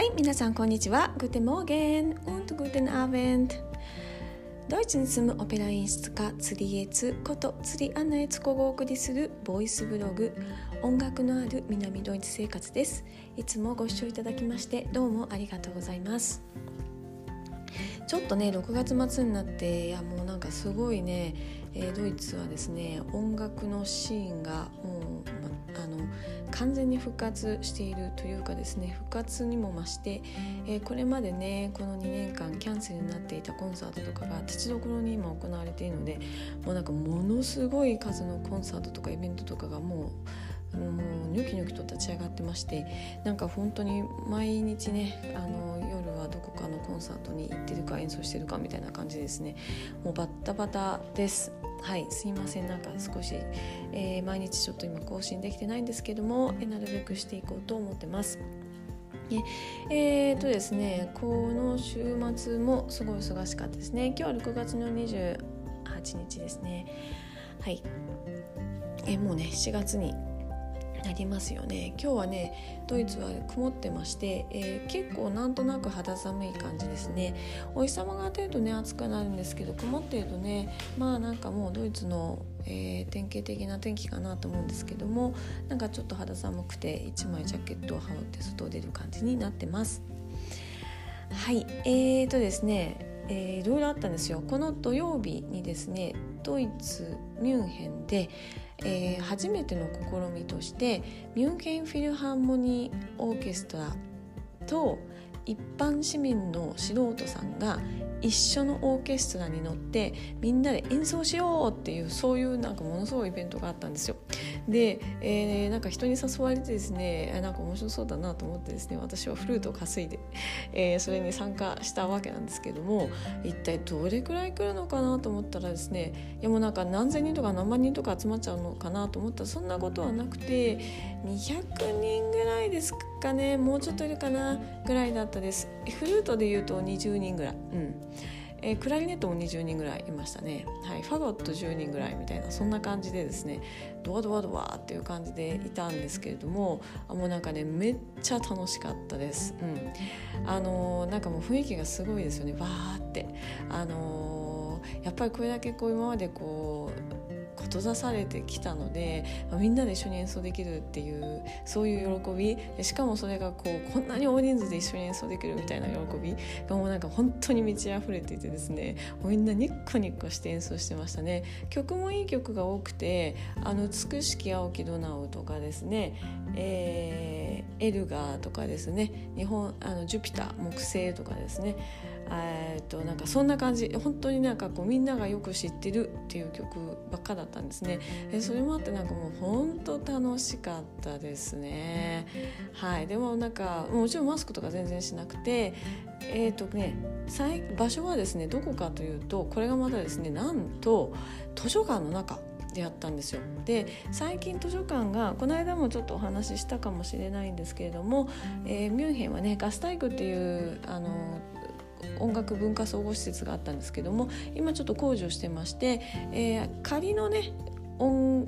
はい、皆さんこんにちは。Guten Morgen und guten Abend。ドイツに住むオペラ演出家釣りエツこと釣りアナエツコがお送りするボイスブログ音楽のある南ドイツ生活ですいつもご視聴いただきましてどうもありがとうございますちょっとね6月末になっていやもうなんかすごいね、えー、ドイツはですね音楽のシーンがもう、あの完全に復活しているというかですね復活にも増して、えー、これまでねこの2年間キャンセルになっていたコンサートとかが立ちどころに今行われているのでもうなんかものすごい数のコンサートとかイベントとかがもうもうニョキニョキと立ち上がってましてなんか本当に毎日ねあの夜はどこかのコンサートに行ってるか演奏してるかみたいな感じですね。もうバッタバタです。はいすいません。なんか少し、えー、毎日ちょっと今更新できてないんですけども、えなるべくしていこうと思ってます。えーとですね、この週末もすごい忙しかったですね。今日は6月の28日ですね。はい。えもうね7月になりますよね。今日はねドイツは曇ってまして、えー、結構なんとなく肌寒い感じですね。お日様が当てるとね暑くなるんですけど曇ってるとねまあなんかもうドイツの、えー、典型的な天気かなと思うんですけどもなんかちょっと肌寒くて1枚ジャケットを羽織って外を出る感じになってます。はいえーとですねえー、いろいろあったんですよ。この土曜日にですねドイツミュンヘンでえー、初めての試みとしてミュンヘンフィルハーモニーオーケストラと一般市民の素人さんが一緒のオーケストラに乗ってみんなで演奏しようっていうそういうなんかものすごいイベントがあったんですよ。で、えー、なんか人に誘われてですねなんか面白そうだなと思ってですね私はフルートを担いで、えー、それに参加したわけなんですけども一体どれくらい来るのかなと思ったらですねいやもうなんか何千人とか何万人とか集まっちゃうのかなと思ったらそんなことはなくて200人ぐらいですかねもうちょっといるかなぐらいだったです。フルートでいうと20人ぐらい。うん。えー、クラリネットも20人ぐらいいましたね、はい、ファゴット10人ぐらいみたいなそんな感じでですねドワドワドワっていう感じでいたんですけれどもあもうなんかねめっちゃ楽しかったです、うん、あのー、なんかもう雰囲気がすごいですよね。バーって。あのー、やっぱりこれだけこう今までこう閉ざされてきたので、みんなで一緒に演奏できるっていうそういう喜び。しかもそれがこうこんなに大人数で一緒に演奏できるみたいな喜び。がもうなんか本当に満ち溢れていてですねみんなニッコニッコして演奏してましたね。曲もいい曲が多くて「あの美しき青きドナウ」とかですね、えー、エルガーとかですね日本あのジュピター木星とかですねえー、となんかそんな感じ。本当になんかこうみんながよく知ってるっていう曲ばっかだったんですね。えそれもあってなんかもう本当楽しかったですね。はい。でもなんかもちろんマスクとか全然しなくてえっ、ー、とね場所はですねどこかというとこれがまたですねなんと図書館の中でやったんですよ。で最近図書館がこの間もちょっとお話ししたかもしれないんですけれども、えー、ミュンヘンはねガスタイクっていうあの音楽文化総合施設があったんですけども今ちょっと工事をしてまして、えー、仮のね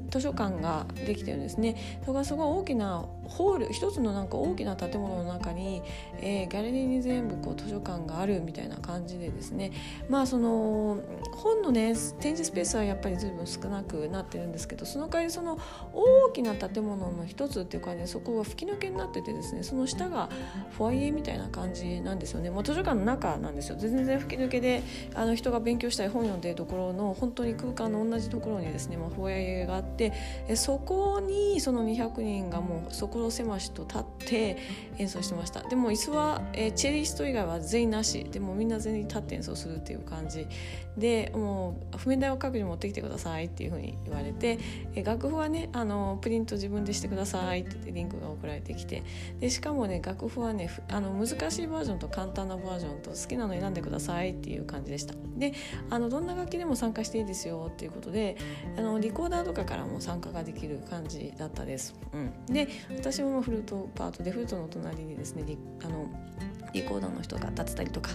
図書館ができてるんですね。それがすごい大きなホール一つのなんか大きな建物の中に、えー、ギャラリーに全部こう図書館があるみたいな感じでですね。まあその本のね展示スペースはやっぱり随分少なくなってるんですけどその代わりその大きな建物の一つっていうかねそこが吹き抜けになっててですねその下がフォアイエみたいな感じなんですよね、まあ、図書館の中なんですよ。全然吹き抜けであの人が勉強したり本読んでるところの本当に空間の同じところにですね、まあ、フォアイエがあってそこにその200人がもうそこ狭しと立って演奏してました。でも椅子は、えー、チェリスト以外は全員なし。でもみんな全員立って演奏するっていう感じ。でもう譜面台を各自持ってきてくださいっていうふうに言われて、えー、楽譜はねあのプリント自分でしてくださいってってリンクが送られてきて。でしかもね楽譜はねあの難しいバージョンと簡単なバージョンと好きなの選んでくださいっていう感じでした。であのどんな楽器でも参加していいですよっていうことであのリコーダーとかからも参加ができる感じだったです、うん、で私もフルートパートでフルートの隣にですねあのリコーダーの人が立ってたりとか、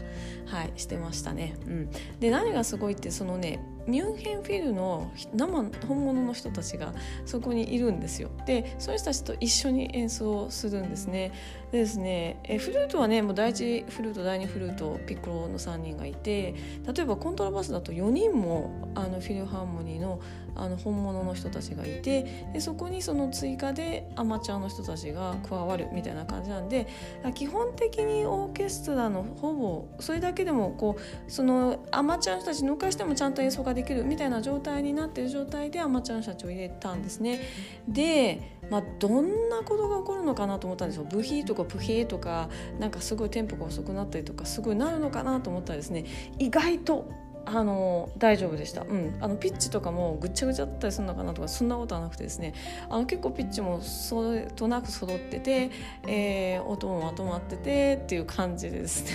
はい、してましたね。うん、で何がすごいってそのねミュンヘンフィルの生本物の人たちがそこにいるんですよ。でそういう人たちと一緒に演奏するんですね。でですねえフルートはねもう第1フルート第2フルートピッコロの3人がいて例えばコントラバスだと4人もあのフィルハーモニーのあの本物の人たちがいてでそこにその追加でアマチュアの人たちが加わるみたいな感じなんで基本的にオーケストラのほぼそれだけでもこうそのアマチュアの人たち抜かしてもちゃんと演奏ができるみたいな状態になってる状態でアマチュアの人たちを入れたんですね。で、まあ、どんなことが起こるのかなと思ったんですよ。ブヒーとかプヒーとかなんかすごいテンポが遅くなったりとかすごいなるのかなと思ったらですね。意外とあの大丈夫でした、うん、あのピッチとかもぐっちゃぐちゃだったりするのかなとかそんなことはなくてですね。あの結構ピッチもそれとなく揃ってて、えー、音もまとまっててっていう感じでですね。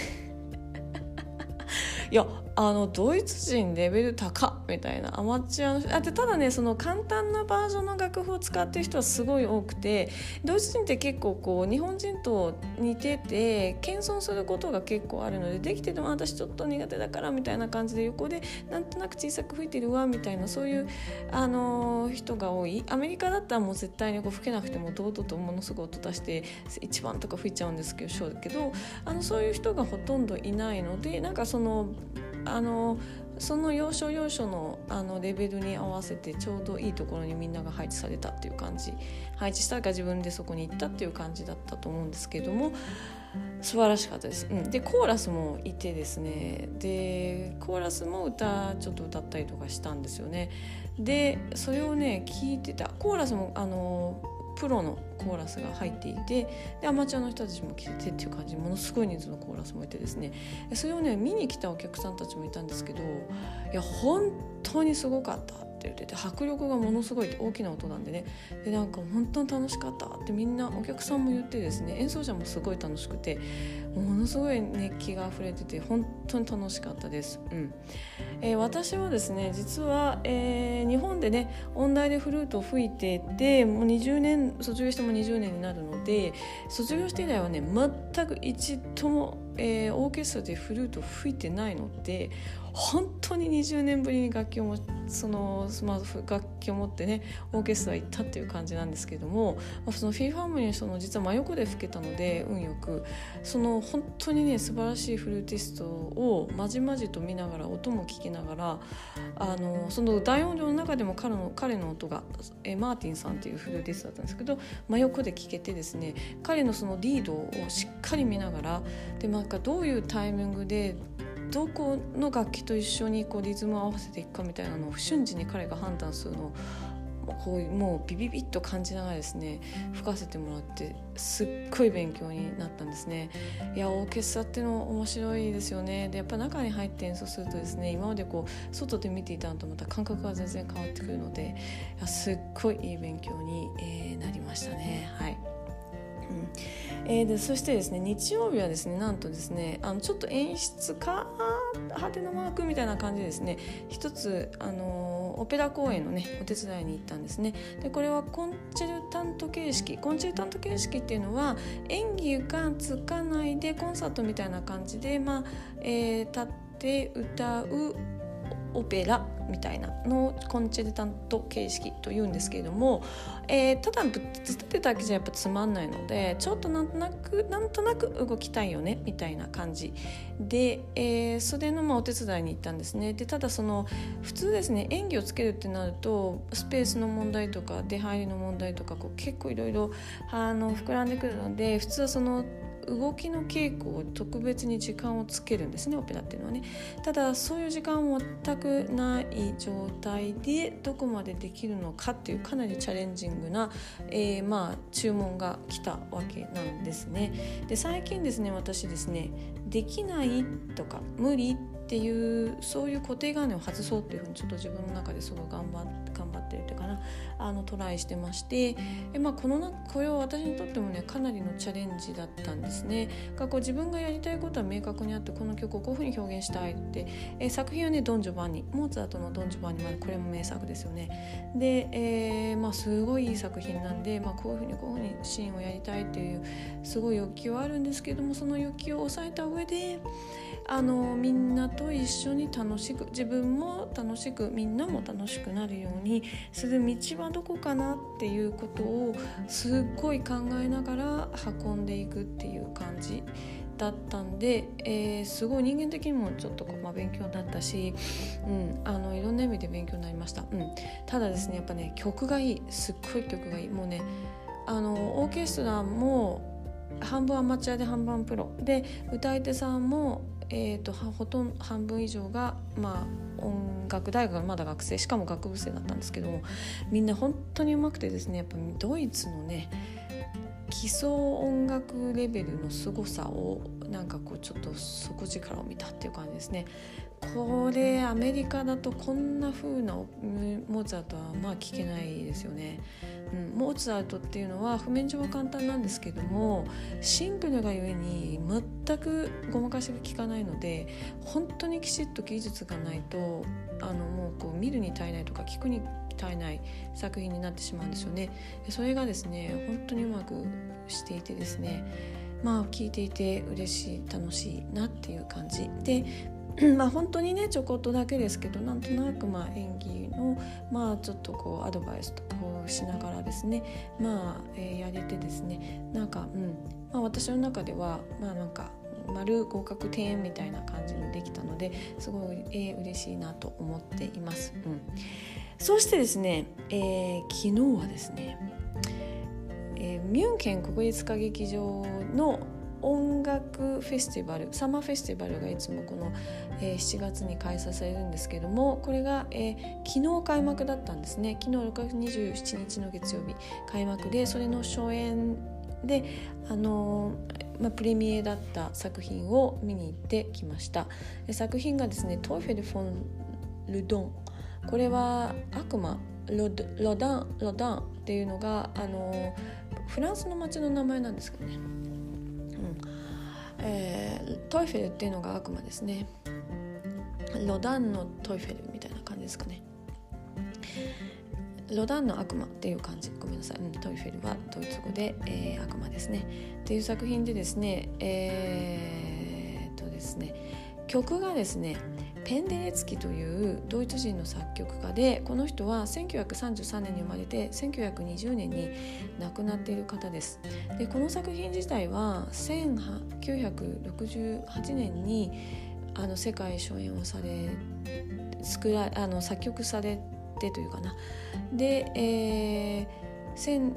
いやあのドイツ人レベル高みたいな。アマチュアの人。あでただねその簡単なバージョンの楽譜を使ってる人はすごい多くて。ドイツ人って結構こう日本人と似てて謙遜することが結構あるのでできてても私ちょっと苦手だからみたいな感じで横でなんとなく小さく吹いてるわみたいなそういう、あのー、人が多い。アメリカだったらもう絶対にこう吹けなくても堂々とものすごい音出して一番とか吹いちゃうんですけどけどあのそういう人がほとんどいないのでなんかそのあのその要所要所のあのレベルに合わせてちょうどいいところにみんなが配置されたっていう感じ配置したか自分でそこに行ったっていう感じだったと思うんですけども素晴らしかったです。うん、でコーラスもいてですねでコーラスも歌ちょっと歌ったりとかしたんですよね。でそれをね聞いてたコーラスもあのプロのコーラスが入っていてでアマチュアの人たちも来ててっていう感じものすごい人数のコーラスもいてですね。それをね見に来たお客さんたちもいたんですけどいや本当にすごかった。って言って迫力がものすごい大きな音なんでねでなんか本当に楽しかったってみんなお客さんも言ってですね演奏者もすごい楽しくてものすごい熱気が溢れてて本当に楽しかったです。うんえー、私はですね実は、えー、日本でね音大でフルートを吹いててもう20年卒業しても20年になるので卒業して以来はね全く一度も、えー、オーケストラでフルートを吹いてないので本当に20年ぶりに楽器をもそのスマート楽器を持ってねオーケストラ行ったっていう感じなんですけども、まあ、そのフィーファームにその実は真横で吹けたので運よくその本当にね素晴らしいフルーティストをまじまじと見ながら音も聞きながらあのその大音量の中でも彼の彼の音がえマーティンさんっていうフルーティストだったんですけど真横で聞けてですね彼のそのリードをしっかり見ながらでなんかどういうタイミングでどこの楽器と一緒にこうリズムを合わせていくかみたいなのを瞬時に彼が判断するのをこうもうビビビッと感じながらですね吹かせてもらってすっごい勉強になったんですね。いやオーケストラっての面白いですよね。でやっぱ中に入って演奏するとですね今までこう外で見ていたのとまた感覚が全然変わってくるのですっごいいい勉強に、え、なりましたね。はい。うん。えー、でそしてですね日曜日はですねなんとですねあのちょっと演出家派手なマークみたいな感じでですね一つあのオペラ公演のねお手伝いに行ったんですね。でこれはコンチェルタント形式コンチェルタント形式っていうのは演技がつかないでコンサートみたいな感じでまあ、えー、立って歌うオペラみたいなのをコンチェルタント形式というんですけれども、えー、ただぶっつってただけじゃやっぱつまんないのでちょっとなんとなくなんとなく動きたいよねみたいな感じで、えー、それのまあお手伝いに行ったんですね。でただその普通ですね演技をつけるってなるとスペースの問題とか出入りの問題とかこう結構いろいろ膨らんでくるので普通はその動きの稽古を特別に時間をつけるんですねオペラっていうのはね。ただそういう時間は全くない状態でどこまでできるのかっていうかなりチャレンジングな、えー、まあ注文が来たわけなんですね。で最近ですね私ですねできないとか無理ってっていうそういう固定概念を外そうっていうふうにちょっと自分の中ですごい頑張って頑張ってるっていうかなあのトライしてましてえ、まあ、このこれは私にとってもねかなりのチャレンジだったんですね。がこう自分がやりたいことは明確にあってこの曲をこういうふうに表現したいってえ作品はねドン・ジョバンニモーツァルトのドン・ジョバンニまでこれも名作ですよね。で、えー、まあ、すごいいい作品なんで、まあ、こういうふうにこういうふうにシーンをやりたいっていうすごい欲求はあるんですけどもその欲求を抑えた上であのみんなと一緒に楽しく自分も楽しくみんなも楽しくなるようにする道はどこかなっていうことをすっごい考えながら運んでいくっていう感じだったんで、えー、すごい人間的にもちょっとこう、まあ、勉強になったし、うん、あのいろんな意味で勉強になりました、うん、ただですねやっぱね曲がいい。すっごい曲がいい。もうねあのオーケストラも半分アマチュアで半分プロで歌い手さんも、えーと、ほとんど半分以上が、まあ、音楽大学まだ学生しかも学部生だったんですけどもみんな本当にうまくてですねやっぱドイツのね基礎音楽レベルの凄さをなんかこうちょっと底力を見たっていう感じですね。これアメリカだとこんな風なモーツァルトはまあ聞けないですよね。うん、モーツァルトっていうのは譜面上は簡単なんですけどもシンプルがゆえに全くごまかしが効かないので本当にきちっと技術がないとあのもうこう見るに耐えないとか聞くにえない作品になってしまうんですよね。それがですね本当にうまくしていてですねまあ聞いていて嬉しい楽しいなっていう感じでまあ本当にねちょこっとだけですけどなんとなくまあ演技のまあちょっとこうアドバイスとかをしながらですねまあ、えー、やれてですねなんかうんまあ私の中ではまあなんか丸合格点みたいな感じにできたのですごい、えー、嬉しいなと思っています。うん、そしてですね、えー、昨日はですね、えー、ミュンケン国立歌劇場の音楽フェスティバルサマーフェスティバルがいつもこの、えー、7月に開催されるんですけどもこれが、えー、昨日開幕だったんですね昨日6月27日の月曜日開幕でそれの初演であの、まあ、プレミエだった作品を見に行ってきました。作品がですねトイフェル・フォン・ルドン。これは悪魔ロロダンロダンっていうのがあのフランスの町の名前なんですかね。うん。えー、 Teufel っていうのが悪魔ですね。ロダンの Teufel みたいな感じですかね。ロダンの悪魔っていう感じ。ごめんなさい、 Teufel はドイツ語で、えー、悪魔ですね。っていう作品でですねえー、っとですね曲がですねペンデレツキというドイツ人の作曲家でこの人は1933年に生まれて1920年に亡くなっている方です。でこの作品自体は1968年にあの世界初演をされ作らあの作曲されてというかな。で、えー、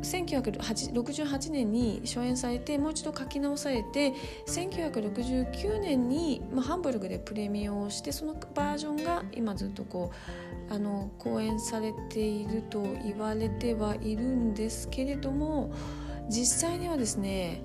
1968年に初演されてもう一度書き直されて1969年に、まあ、ハンブルグでプレミアをしてそのバージョンが今ずっとこうあの公演されていると言われてはいるんですけれども実際にはですね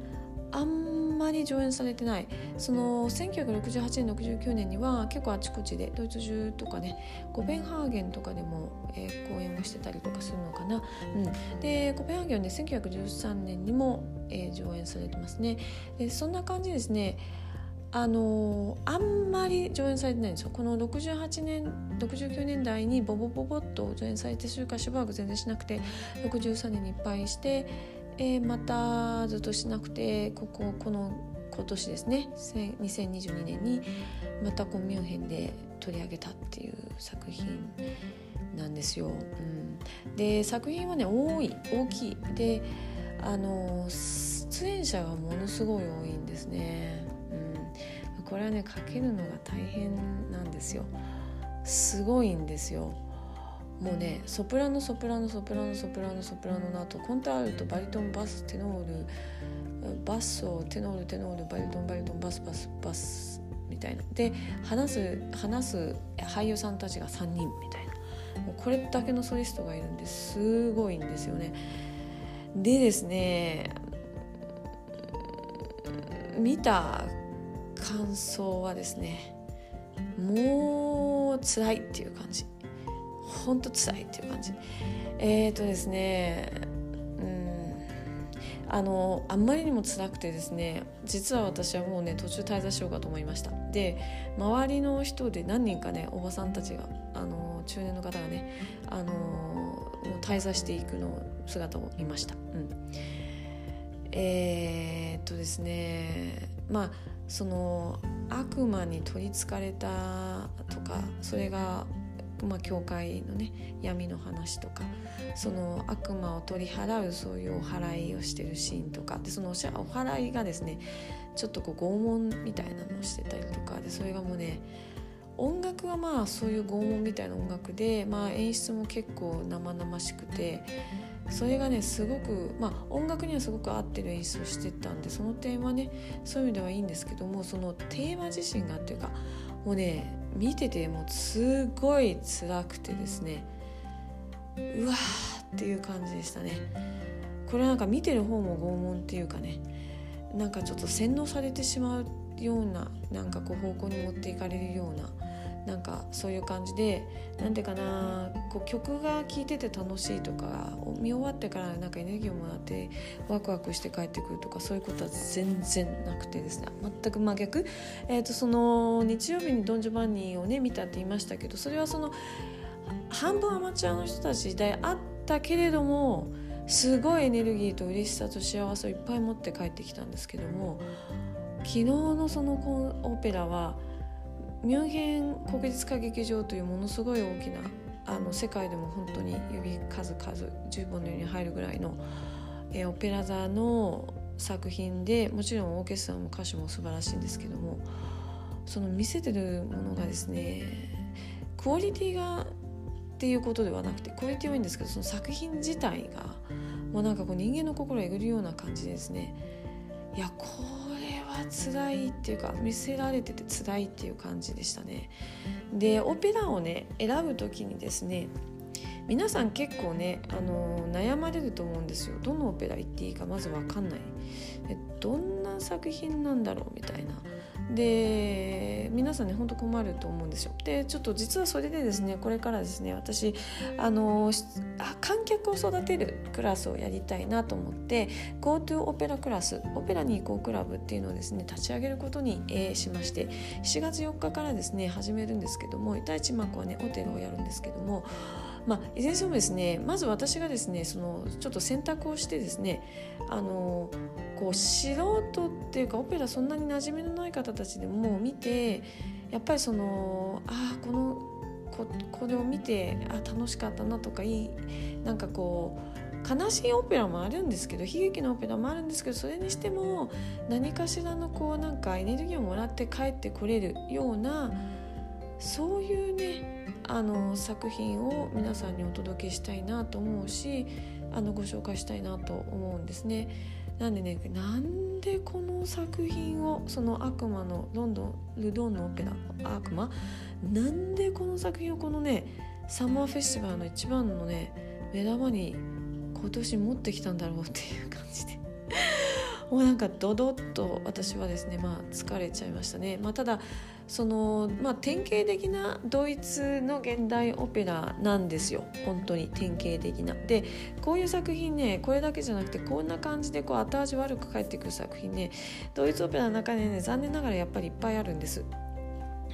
あんままり上演されてない。その1968年69年には結構あちこちでドイツ中とかねコペンハーゲンとかでも、えー、公演をしてたりとかするのかな、うん、でコペンハーゲンで1913年にも、えー、上演されてますね。でそんな感じですね。あのあんまり上演されてないんですよ。この68年69年代にボボボボッと上演されてそれからしばらく全然しなくて63年にいっぱいしてえー、またずっとしなくてこここの今年ですね2022年にまたこうミュンヘンで取り上げたっていう作品なんですよ。うん、で作品はね多い大きいであの出演者がものすごい多いんですね。うん、これはねかけるのが大変なんですよ。すごいんですよ。もうねソプラノソプラノソプラノソプラノソプラノの後コントアルトバリトンバステノールバッソテノールテノールバリトンバリトンバスバスバスみたいな。で話す話す俳優さんたちが3人みたいな。もうこれだけのソリストがいるんですごいんですよね。でですね見た感想はですねもう辛いっていう感じほんと辛いっていう感じ。えっ、ー、とですねうんあのあんまりにも辛くてですね実は私はもうね途中滞在しようかと思いました。で周りの人で何人かねおばさんたちがあの中年の方がねあの滞在していくの姿を見ました、うん。えー、っとですねまあその悪魔に取りつかれたとかそれがまあ、教会のね闇の話とかその悪魔を取り払うそういうお祓いをしてるシーンとかでそのお祓いがですねちょっとこう拷問みたいなのをしてたりとかでそれがもうね音楽はまあそういう拷問みたいな音楽で、まあ、演出も結構生々しくてそれがねすごく、まあ、音楽にはすごく合ってる演出をしてたんでその点はねそういう意味ではいいんですけどもそのテーマ自身がっていうかもうね見ててもうすごい辛くてですねうわーっていう感じでしたね。これなんか見てる方も拷問っていうかねなんかちょっと洗脳されてしまうようななんかこう方向に持っていかれるようななんかそういう感じで何ていうかなこう曲が聴いてて楽しいとか見終わってからなんかエネルギーをもらってワクワクして帰ってくるとかそういうことは全然なくてですね。全く真逆、えーと、その日曜日にドン・ジョバンニをね見たって言いましたけどそれはその半分アマチュアの人たちであったけれどもすごいエネルギーと嬉しさと幸せをいっぱい持って帰ってきたんですけども昨日のそのオペラはミュンヘン国立歌劇場というものすごい大きなあの世界でも本当に指数々10本のように入るぐらいの、え、オペラ座の作品でもちろんオーケストラも歌手も素晴らしいんですけどもその見せてるものがですねクオリティがっていうことではなくてクオリティはいいんですけどその作品自体がもうなんかこう人間の心をえぐるような感じですね。いやこは辛いっていうか見せられてて辛いっていう感じでしたね。でオペラをね選ぶ時にですね皆さん結構ねあの悩まれると思うんですよ。どのオペラ行っていいかまず分かんない。どんな作品なんだろうみたいな。で皆さんねほんと困ると思うんですよ。でちょっと実はそれでですねこれからですね私あの観客を育てるクラスをやりたいなと思って GoTo オペラクラスオペラに行こうクラブっていうのをですね立ち上げることに、えー、しまして7月4日からですね始めるんですけども第一幕はねオテルをやるんですけどもまあ、いずれにしてもですねまず私がですねそのちょっと選択をしてですねあのこう素人っていうかオペラそんなに馴染みのない方たちでも見てやっぱりそのああこのここれを見てあ楽しかったなとかいいなんかこう悲しいオペラもあるんですけど悲劇のオペラもあるんですけどそれにしても何かしらのこうなんかエネルギーをもらって帰ってこれるようなそういうねあの作品を皆さんにお届けしたいなと思うしあのご紹介したいなと思うんですね。なんでねなんでこの作品をその悪魔のロンドンルドンのオペラ悪魔？なんでこの作品をこのねサマーフェスティバルの一番のね目玉に今年持ってきたんだろうっていう感じで もうなんかドドッと私はですねまあ疲れちゃいましたね。まあ、ただその、まあ、典型的なドイツの現代オペラなんですよ本当に典型的な。でこういう作品ねこれだけじゃなくてこんな感じでこう後味悪く返ってくる作品ねドイツオペラの中でね残念ながらやっぱりいっぱいあるんです。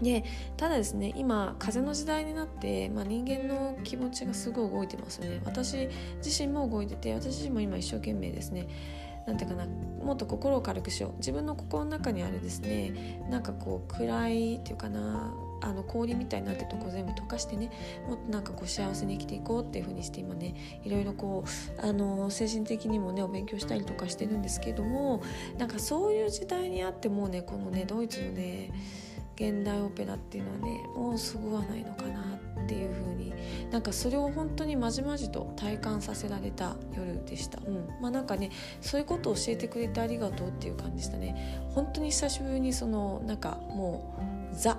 でただですね今風の時代になって、まあ、人間の気持ちがすごい動いてますよね私自身も動いてて私自身も今一生懸命ですねなんていうかなもっと心を軽くしよう。自分の心の中にあるですねなんかこう暗いっていうかなあの氷みたいになってとこ全部溶かしてねもっとなんかこう幸せに生きていこうっていうふうにして今ねいろいろこうあの精神的にもねお勉強したりとかしてるんですけどもなんかそういう時代にあってもうねこのねドイツのね現代オペラっていうのはねもうそぐわないのかなっていう風になんかそれを本当にまじまじと体感させられた夜でした、うん、まあなんかねそういうことを教えてくれてありがとうっていう感じでしたね。本当に久しぶりにそのなんかもうザ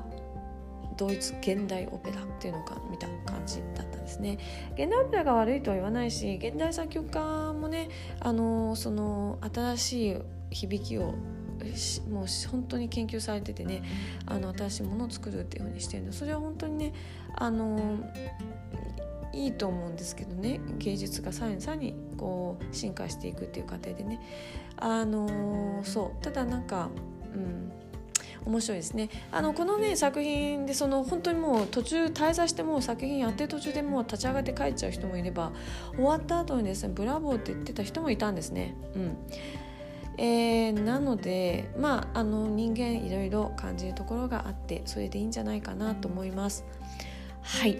ドイツ現代オペラっていうのが見た感じだったんですね。現代オペラが悪いとは言わないし現代作曲家もねあのその新しい響きをもう本当に研究されててねあの新しいものを作るっていうふうにしてるのそれは本当にねあのいいと思うんですけどね芸術がさらにさらにこう進化していくっていう過程でね。あのそう。ただなんかうん面白いですね。あのこのね作品でその本当にもう途中滞在してもう作品やってる途中でもう立ち上がって帰っちゃう人もいれば終わった後にですねブラボーって言ってた人もいたんですね。うん。えー、なのでまああの人間いろいろ感じるところがあってそれでいいんじゃないかなと思います。はい。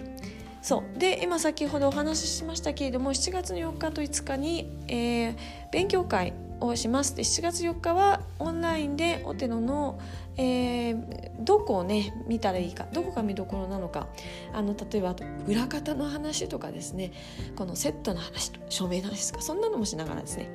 そう。で今先ほどお話ししましたけれども7月の4日と5日に、えー、勉強会をします。で7月4日はオンラインでオテロの、えー、どこをね見たらいいかどこが見どころなのかあの例えば裏方の話とかですねこのセットの話と照明の話とかそんなのもしながらですね、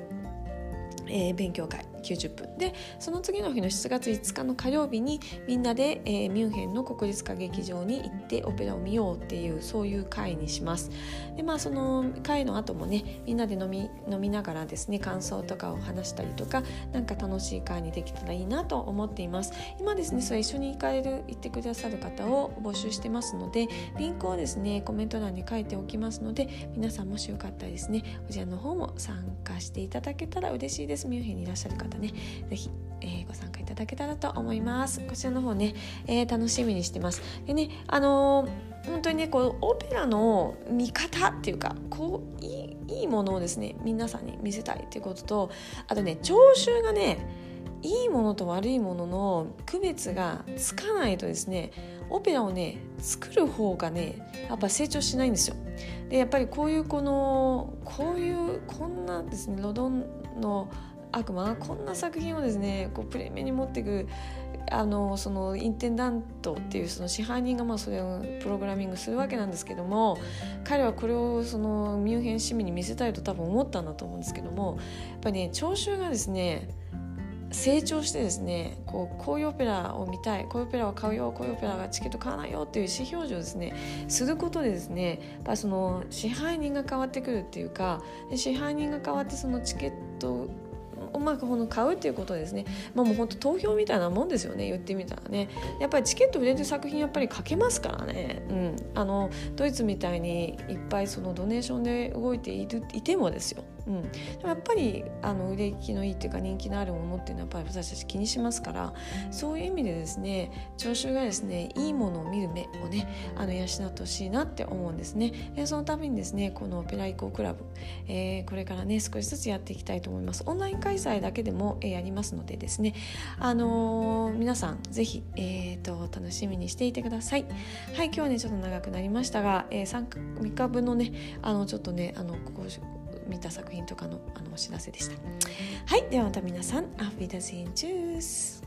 えー、勉強会90分。でその次の日の7月5日の火曜日にみんなで、えー、ミュンヘンの国立歌劇場に行ってオペラを見ようっていうそういう会にします。でまあその会の後もねみんなで飲み飲みながらですね感想とかを話したりとかなんか楽しい会にできたらいいなと思っています。今ですねそれ一緒に行かれる行ってくださる方を募集してますのでリンクをですねコメント欄に書いておきますので皆さんもしよかったらですねこちらの方も参加していただけたら嬉しいです。です。ミュンヘンにいらっしゃる方ね。是非、えー、ご参加いただけたらと思います。こちらの方ね、えー、楽しみにしてます。でねあのー、本当にねこうオペラの見方っていうかこういいいいものをですね皆さんに見せたいっていうこととあとね聴衆がねいいものと悪いものの区別がつかないとですねオペラをね作る方がねやっぱ成長しないんですよ。でやっぱりこういうこのこういうこんなですねロドンの悪魔こんな作品をですねこうプレミアに持っていくあのそのインテンダントっていうその支配人がまあそれをプログラミングするわけなんですけども彼はこれをそのミュンヘン市民に見せたいと多分思ったんだと思うんですけどもやっぱりね聴衆がですね成長してですねこうこういうオペラを見たいこういうオペラを買うよこういうオペラがチケット買わないよっていう意思表示をですねすることでですねやっぱその支配人が変わってくるっていうか支配人が変わってそのチケットうまくこの買うっていうことですね、まあ、もう本当投票みたいなもんですよね言ってみたらね。やっぱりチケット売れる作品やっぱり書けますからね、うん、あのドイツみたいにいっぱいそのドネーションで動いているいてもですよ。うん、でもやっぱりあの売れ行きのいいっていうか人気のあるものっていうのはやっぱり私たち気にしますからそういう意味でですね聴衆がですねいいものを見る目をねあの養ってほしいなって思うんですね。でそのためにですねこのオペライコクラブ、えー、これからね少しずつやっていきたいと思います。オンライン開催だけでも、えー、やりますのでですねあのー、皆さんぜひ、えーと、楽しみにしていてください。はい今日はねちょっと長くなりましたが、えー、3, 3日分のねあのちょっとねあのここ見た作品とかのあのお知らせでした。はいではまた皆さんアフィダゼンチュース。